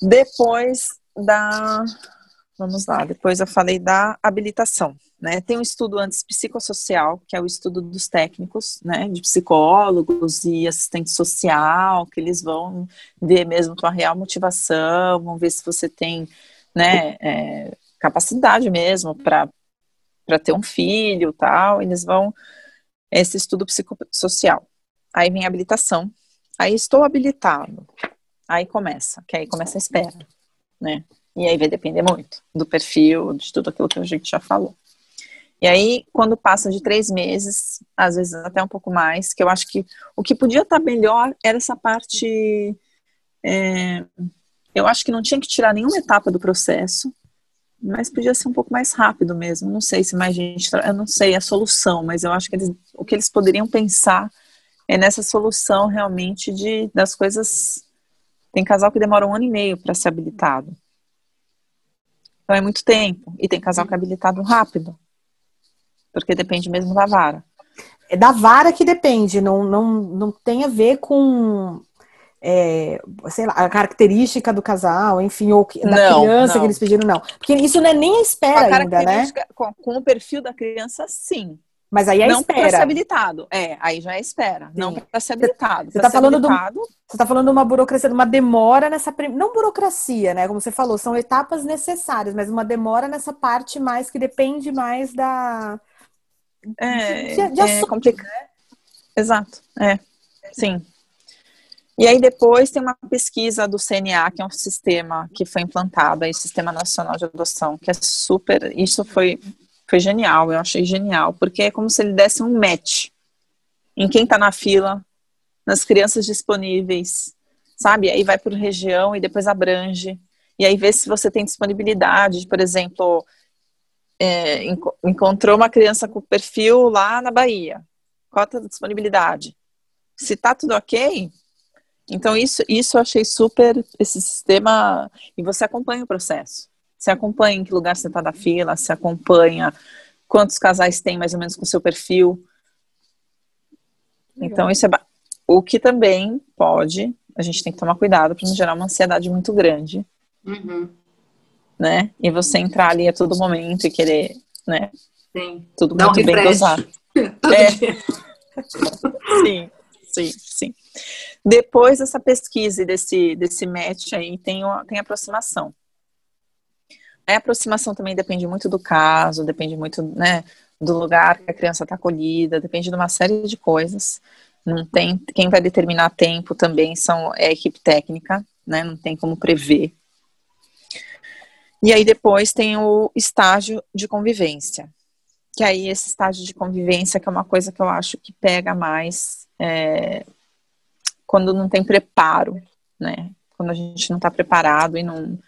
Depois da, vamos lá, depois eu falei da habilitação. Né? Tem um estudo antes psicossocial, que é o estudo dos técnicos, né, de psicólogos e assistente social, que eles vão ver mesmo tua real motivação, vão ver se você tem, né, é, capacidade mesmo para para ter um filho, tal. Eles vão esse estudo psicossocial. Aí vem a habilitação. Aí estou habilitado. Aí começa, que aí começa a espera, né? E aí vai depender muito do perfil, de tudo aquilo que a gente já falou. E aí, quando passa de três meses, às vezes até um pouco mais, que eu acho que o que podia estar melhor era essa parte. É, eu acho que não tinha que tirar nenhuma etapa do processo, mas podia ser um pouco mais rápido mesmo. Não sei se mais gente. Eu não sei a solução, mas eu acho que eles, o que eles poderiam pensar é nessa solução realmente de das coisas. Tem casal que demora um ano e meio para ser habilitado. Então é muito tempo. E tem casal que é habilitado rápido porque depende mesmo da vara. É da vara que depende, não, não, não tem a ver com é, sei lá, a característica do casal, enfim, ou da não, criança não. que eles pediram, não. Porque isso não é nem a espera a ainda, né? Com, com, o perfil da criança, sim. Mas aí é não espera. para ser habilitado. É, aí já é espera. Sim. Não para ser habilitado. Você está falando, habilitado... Do, você tá falando de uma burocracia, de uma demora nessa. Não burocracia, né? Como você falou, são etapas necessárias, mas uma demora nessa parte mais que depende mais da. É, de, de é complicado. Né? Exato. É. Sim. E aí depois tem uma pesquisa do CNA, que é um sistema que foi implantado, aí, Sistema Nacional de Adoção, que é super. Isso foi foi genial, eu achei genial, porque é como se ele desse um match em quem está na fila, nas crianças disponíveis, sabe? Aí vai por região e depois abrange. E aí vê se você tem disponibilidade, por exemplo, é, encontrou uma criança com perfil lá na Bahia. Qual a disponibilidade? Se tá tudo ok, então isso, isso eu achei super esse sistema e você acompanha o processo. Você acompanha em que lugar você está da fila, se acompanha quantos casais tem mais ou menos com o seu perfil. Legal. Então, isso é o que também pode, a gente tem que tomar cuidado para não gerar uma ansiedade muito grande. Uhum. Né? E você entrar ali a todo momento e querer, né? Sim. Tudo muito bem dosado. <laughs> é. <laughs> sim, sim, sim. Depois dessa pesquisa e desse, desse match aí, tem, uma, tem aproximação. A aproximação também depende muito do caso, depende muito né, do lugar que a criança está acolhida, depende de uma série de coisas. Não tem quem vai determinar tempo também são é a equipe técnica, né? Não tem como prever. E aí depois tem o estágio de convivência, que aí esse estágio de convivência que é uma coisa que eu acho que pega mais é, quando não tem preparo, né? Quando a gente não está preparado e não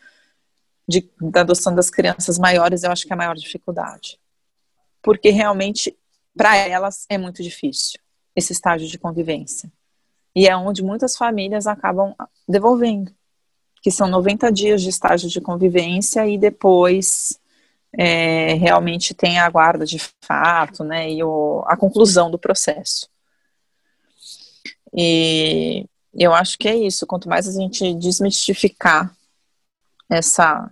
de, da adoção das crianças maiores, eu acho que é a maior dificuldade. Porque realmente, para elas, é muito difícil esse estágio de convivência. E é onde muitas famílias acabam devolvendo, que são 90 dias de estágio de convivência e depois é, realmente tem a guarda de fato, né, e o, a conclusão do processo. E eu acho que é isso. Quanto mais a gente desmistificar essa,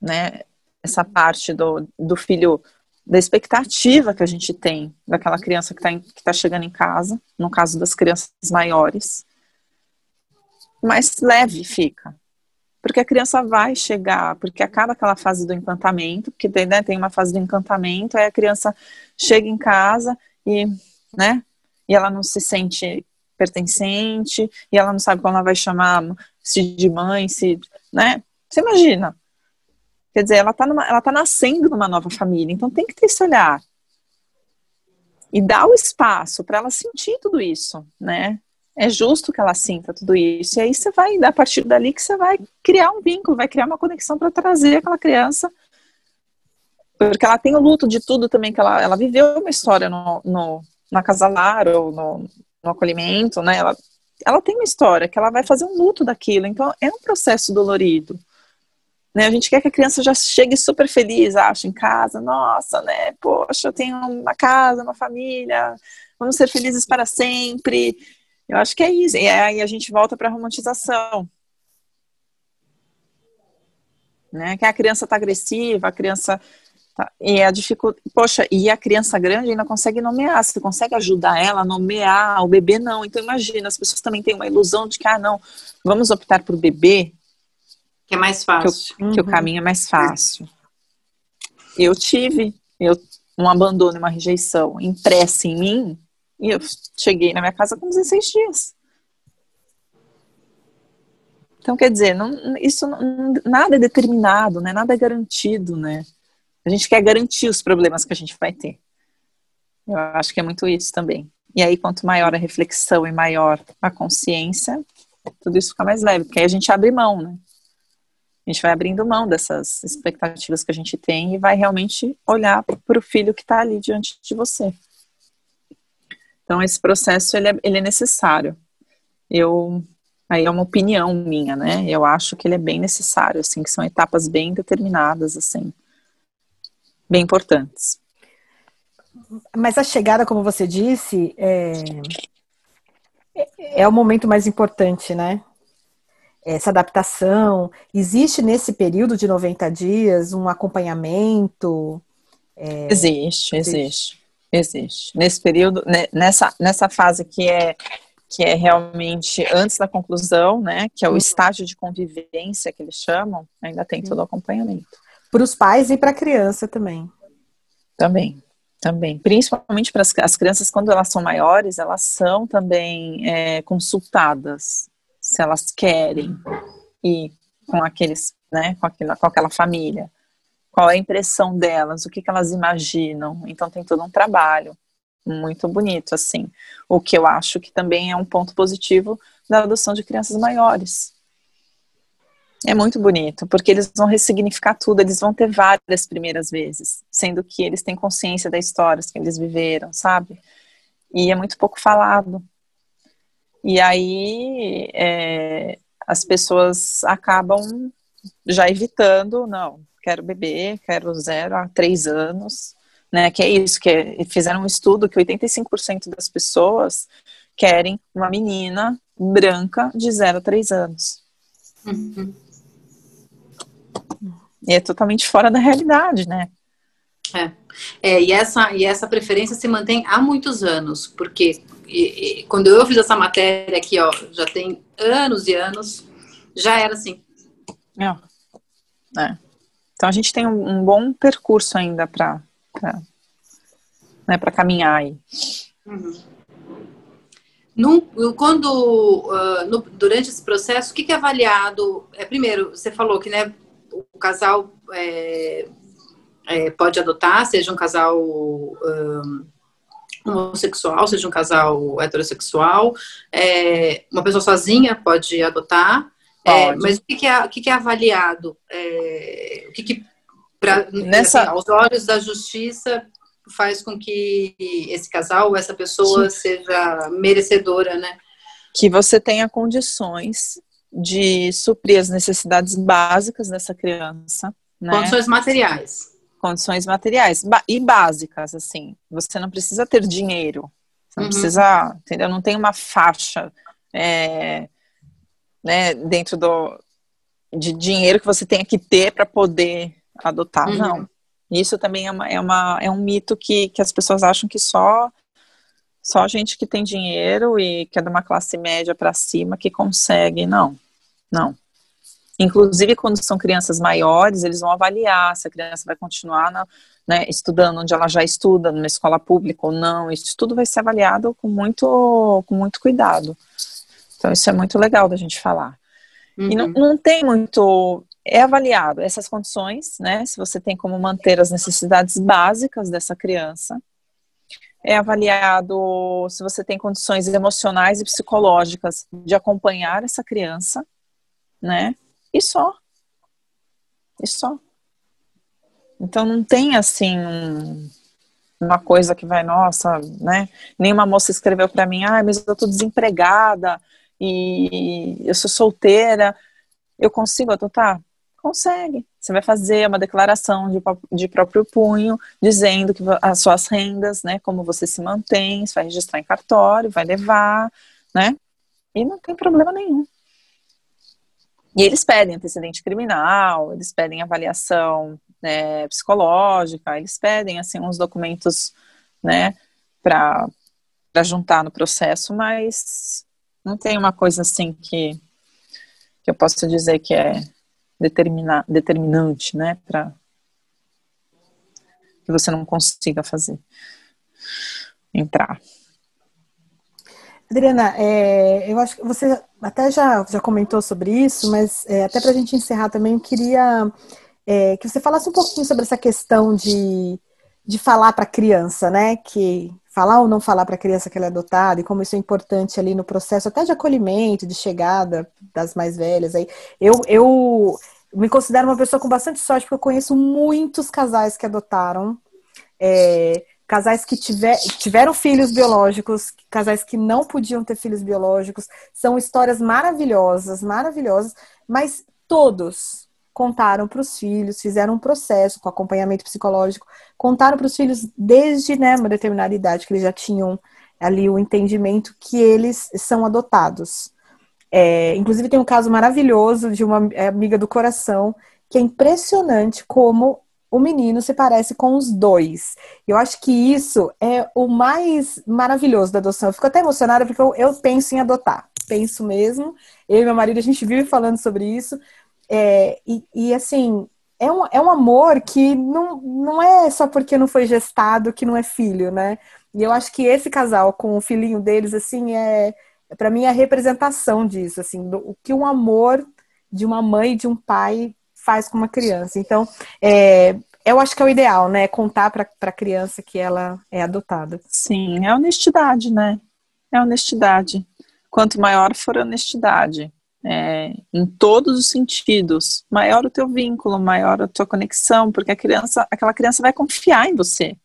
né, essa parte do, do filho, da expectativa que a gente tem daquela criança que está tá chegando em casa, no caso das crianças maiores, mais leve fica. Porque a criança vai chegar, porque acaba aquela fase do encantamento, porque tem, né, tem uma fase do encantamento, aí a criança chega em casa e, né, e ela não se sente pertencente, e ela não sabe como ela vai chamar se de mãe, se, né? Você imagina, Quer dizer, ela está ela tá nascendo numa nova família, então tem que ter esse olhar. E dar o espaço para ela sentir tudo isso, né? É justo que ela sinta tudo isso. E aí você vai, a partir dali, que você vai criar um vínculo, vai criar uma conexão para trazer aquela criança. Porque ela tem o luto de tudo também, que ela, ela viveu uma história no, no, na casa lar ou no, no acolhimento, né? Ela, ela tem uma história que ela vai fazer um luto daquilo. Então é um processo dolorido. Né? A gente quer que a criança já chegue super feliz, acho, em casa. Nossa, né? Poxa, eu tenho uma casa, uma família, vamos ser felizes para sempre. Eu acho que é isso. E aí a gente volta para a romantização. Né? Que a criança está agressiva, a criança. Tá, e a dificuldade. Poxa, e a criança grande ainda consegue nomear. Você consegue ajudar ela a nomear, o bebê não. Então imagina, as pessoas também têm uma ilusão de que, ah, não, vamos optar por bebê que é mais fácil. Que, o, que o caminho é mais fácil. Eu tive eu, um abandono, uma rejeição impressa em mim, e eu cheguei na minha casa com 16 dias. Então, quer dizer, não, isso não, nada é determinado, né? nada é garantido, né? A gente quer garantir os problemas que a gente vai ter. Eu acho que é muito isso também. E aí, quanto maior a reflexão e maior a consciência, tudo isso fica mais leve, porque aí a gente abre mão, né? A gente vai abrindo mão dessas expectativas que a gente tem e vai realmente olhar para o filho que está ali diante de você. Então, esse processo, ele é, ele é necessário. Eu, aí é uma opinião minha, né? Eu acho que ele é bem necessário, assim, que são etapas bem determinadas, assim, bem importantes. Mas a chegada, como você disse, é, é o momento mais importante, né? essa adaptação? Existe nesse período de 90 dias um acompanhamento? É, existe, existe. Existe. Nesse período, né, nessa, nessa fase que é que é realmente antes da conclusão, né, que é o uhum. estágio de convivência que eles chamam, ainda tem todo o acompanhamento. Para os pais e para a criança também. Também, também. Principalmente para as crianças, quando elas são maiores, elas são também é, consultadas se elas querem ir com aqueles, né, com aquela, com aquela família. Qual é a impressão delas, o que, que elas imaginam. Então tem todo um trabalho muito bonito, assim. O que eu acho que também é um ponto positivo da adoção de crianças maiores. É muito bonito, porque eles vão ressignificar tudo, eles vão ter várias primeiras vezes, sendo que eles têm consciência das histórias que eles viveram, sabe? E é muito pouco falado. E aí é, as pessoas acabam já evitando, não, quero beber, quero zero a três anos, né? Que é isso, que é, fizeram um estudo que 85% das pessoas querem uma menina branca de 0 a 3 anos. Uhum. E é totalmente fora da realidade, né? É. é, e, essa, e essa preferência se mantém há muitos anos, porque e, e, quando eu fiz essa matéria aqui, ó, já tem anos e anos, já era assim. É. é. Então a gente tem um, um bom percurso ainda para né, caminhar aí. Uhum. Num, quando uh, no, durante esse processo, o que, que, é avaliado? É primeiro, você falou que né, o casal é, é, pode adotar, seja um casal um, homossexual, seja um casal heterossexual, é, uma pessoa sozinha pode adotar. É, pode. mas o que, que, é, o que, que é avaliado? É, o que, que pra, Nessa... Assim, aos olhos da justiça faz com que esse casal, essa pessoa Sim. seja merecedora, né? Que você tenha condições de suprir as necessidades básicas dessa criança. Né? Condições materiais. Condições materiais e básicas, assim. Você não precisa ter dinheiro. Você não uhum. precisa, entendeu? Não tem uma faixa é, né, dentro do, de dinheiro que você tenha que ter para poder adotar. Uhum. Não. Isso também é, uma, é, uma, é um mito que, que as pessoas acham que só só gente que tem dinheiro e que é de uma classe média para cima que consegue. Não, não. Inclusive, quando são crianças maiores, eles vão avaliar se a criança vai continuar na, né, estudando onde ela já estuda, numa escola pública ou não. Isso tudo vai ser avaliado com muito, com muito cuidado. Então, isso é muito legal da gente falar. Uhum. E não, uhum. não tem muito é avaliado essas condições, né? Se você tem como manter as necessidades básicas dessa criança. É avaliado se você tem condições emocionais e psicológicas de acompanhar essa criança, né? E só. E só. Então não tem assim um, uma coisa que vai, nossa, né? Nenhuma moça escreveu para mim, ah, mas eu tô desempregada e eu sou solteira, eu consigo adotar? Consegue. Você vai fazer uma declaração de, de próprio punho, dizendo que as suas rendas, né, como você se mantém, você vai registrar em cartório, vai levar, né? E não tem problema nenhum. E eles pedem antecedente criminal, eles pedem avaliação né, psicológica, eles pedem assim uns documentos, né, para juntar no processo, mas não tem uma coisa assim que que eu posso dizer que é determina, determinante, né, para que você não consiga fazer entrar. Adriana, é, eu acho que você até já, já comentou sobre isso, mas é, até para a gente encerrar também, eu queria é, que você falasse um pouquinho sobre essa questão de, de falar para a criança, né? Que falar ou não falar para a criança que ela é adotada e como isso é importante ali no processo até de acolhimento, de chegada das mais velhas. Aí eu, eu me considero uma pessoa com bastante sorte porque eu conheço muitos casais que adotaram, é, casais que tiver, tiveram filhos biológicos, casais que não podiam ter filhos biológicos. São histórias maravilhosas, maravilhosas, mas todos contaram para os filhos, fizeram um processo com acompanhamento psicológico, contaram para os filhos desde né, uma determinada idade que eles já tinham ali o entendimento que eles são adotados. É, inclusive tem um caso maravilhoso de uma amiga do coração que é impressionante como o menino se parece com os dois. Eu acho que isso é o mais maravilhoso da adoção. Eu fico até emocionada porque eu, eu penso em adotar. Penso mesmo. Eu e meu marido, a gente vive falando sobre isso. É, e, e, assim, é um, é um amor que não, não é só porque não foi gestado que não é filho, né? E eu acho que esse casal com o filhinho deles, assim, é, para mim, é a representação disso, assim, do, o que um amor de uma mãe e de um pai faz com uma criança. Então, é, eu acho que é o ideal, né? Contar para a criança que ela é adotada. Sim, é honestidade, né? É honestidade. Quanto maior for a honestidade, é, em todos os sentidos, maior o teu vínculo, maior a tua conexão, porque a criança, aquela criança vai confiar em você,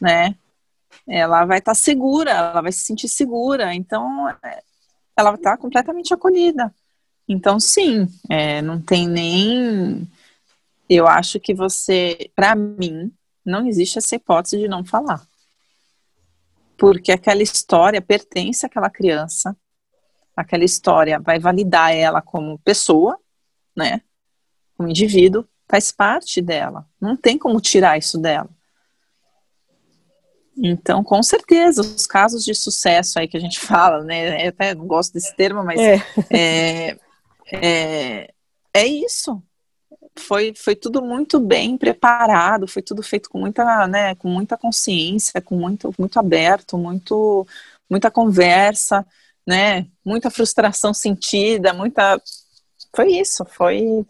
né? Ela vai estar tá segura, ela vai se sentir segura, então é, ela vai estar tá completamente acolhida. Então, sim, é, não tem nem. Eu acho que você, para mim, não existe essa hipótese de não falar. Porque aquela história pertence àquela criança, aquela história vai validar ela como pessoa, né? Como indivíduo, faz parte dela. Não tem como tirar isso dela. Então, com certeza, os casos de sucesso aí que a gente <laughs> fala, né? Eu até não gosto desse termo, mas é, é, é, é isso. Foi, foi tudo muito bem preparado, foi tudo feito com muita, né, com muita consciência, com muito, muito aberto, muito, muita conversa né? Muita frustração sentida, muita. Foi isso, foi.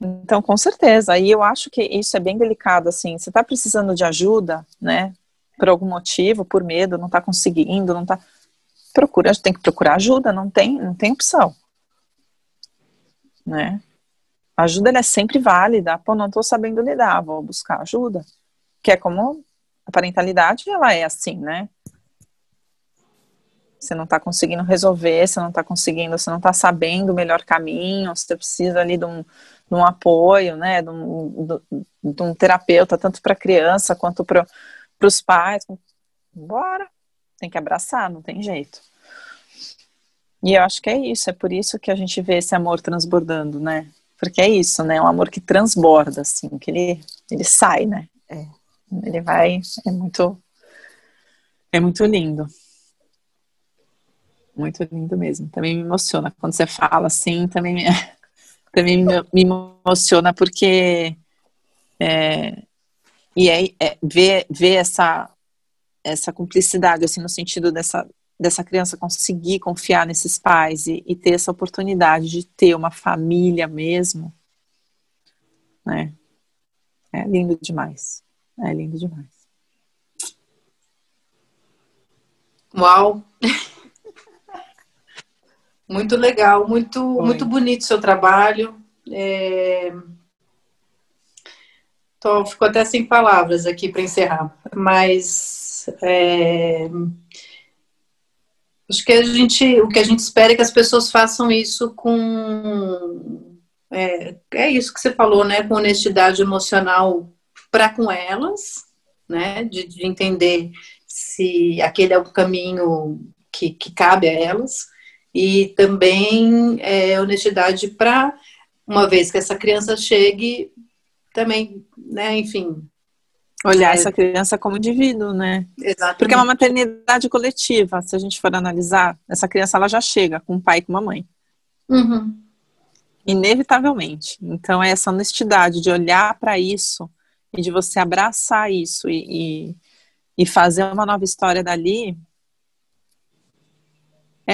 Então, com certeza. E eu acho que isso é bem delicado, assim. Você está precisando de ajuda, né? Por algum motivo, por medo, não está conseguindo, não está. Procura, tem que procurar ajuda, não tem, não tem opção. Né? A ajuda é sempre válida. Pô, não estou sabendo lidar, vou buscar ajuda. Que é como a parentalidade, ela é assim, né? Você não está conseguindo resolver, você não está conseguindo, você não está sabendo o melhor caminho, você precisa ali de um, de um apoio, né, de um, de um terapeuta, tanto para a criança quanto para os pais. Bora, tem que abraçar, não tem jeito. E eu acho que é isso, é por isso que a gente vê esse amor transbordando, né? Porque é isso, né? É um amor que transborda, assim, que ele, ele sai, né? É. Ele vai, é muito, é muito lindo. Muito lindo mesmo. Também me emociona. Quando você fala assim, também me, <laughs> também me emociona porque é, e é, é, ver, ver essa, essa cumplicidade, assim, no sentido dessa, dessa criança conseguir confiar nesses pais e, e ter essa oportunidade de ter uma família mesmo, né? É lindo demais. É lindo demais. Uau! <laughs> Muito legal, muito, muito bonito o seu trabalho. É... Tô, ficou até sem palavras aqui para encerrar, mas é... acho que a gente, o que a gente espera é que as pessoas façam isso com é, é isso que você falou, né? Com honestidade emocional para com elas, né? De, de, entender se aquele é o caminho que, que cabe a elas e também é, honestidade para, uma vez que essa criança chegue, também, né, enfim. Olhar é, essa criança como indivíduo, né? Exatamente. Porque é uma maternidade coletiva, se a gente for analisar, essa criança ela já chega com um pai e com uma mãe. Uhum. Inevitavelmente. Então, é essa honestidade de olhar para isso e de você abraçar isso e, e, e fazer uma nova história dali,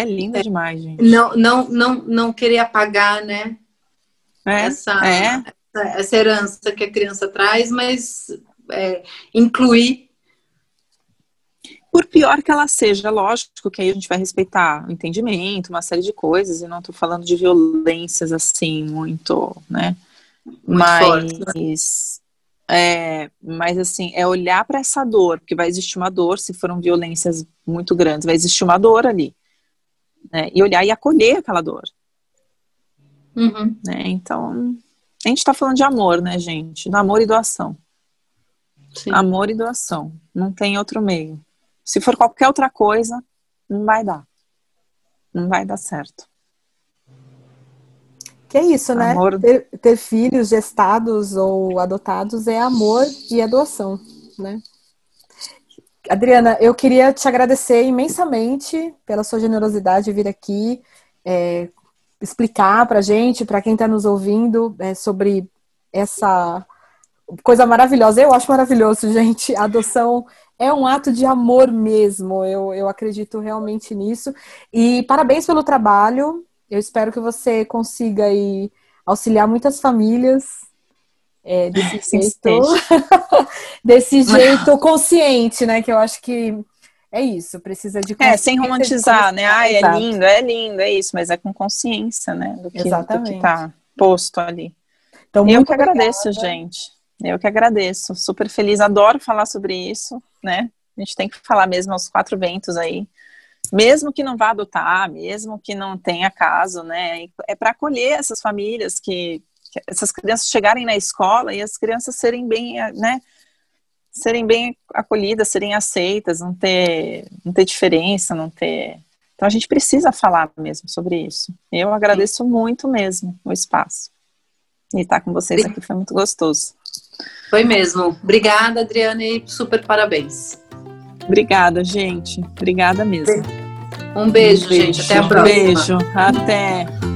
é linda demais, gente. Não, não, não, não querer apagar, né? É, essa, é. essa, essa herança que a criança traz, mas é, incluir. Por pior que ela seja, lógico que aí a gente vai respeitar o entendimento, uma série de coisas, e não estou falando de violências assim, muito, né? Muito mas, né? é, mas assim, é olhar para essa dor, porque vai existir uma dor, se foram violências muito grandes, vai existir uma dor ali né? E olhar e acolher aquela dor. Uhum. Né? Então, a gente está falando de amor, né, gente? Do amor e doação. Sim. Amor e doação. Não tem outro meio. Se for qualquer outra coisa, não vai dar. Não vai dar certo. Que é isso, né? Amor... Ter, ter, filhos gestados ou adotados é amor e é doação, né? Adriana, eu queria te agradecer imensamente pela sua generosidade de vir aqui é, explicar para gente, para quem está nos ouvindo, é, sobre essa coisa maravilhosa. Eu acho maravilhoso, <laughs> gente. A adoção é um ato de amor mesmo. Eu, eu acredito realmente nisso. E parabéns pelo trabalho. Eu espero que você consiga aí auxiliar muitas famílias é, desse <laughs> jeito, <laughs> desse jeito consciente, né? Que eu acho que é isso, precisa de É, sem romantizar, né? Ai, é lindo, é lindo, é isso, mas é com consciência, né? Do que, Exatamente. do que tá posto ali. Então, eu que agradeço, gente. Eu que agradeço. Super feliz, adoro falar sobre isso, né? A gente tem que falar mesmo aos quatro ventos aí mesmo que não vá adotar, mesmo que não tenha caso, né? É para acolher essas famílias que, essas crianças chegarem na escola e as crianças serem bem, né? Serem bem acolhidas, serem aceitas, não ter, não ter diferença, não ter. Então a gente precisa falar mesmo sobre isso. Eu agradeço Sim. muito mesmo o espaço. E estar com vocês aqui foi muito gostoso. Foi mesmo. Obrigada, Adriana, e super parabéns. Obrigada, gente. Obrigada mesmo. Um beijo, um beijo. gente. Até a próxima. Um beijo. Até.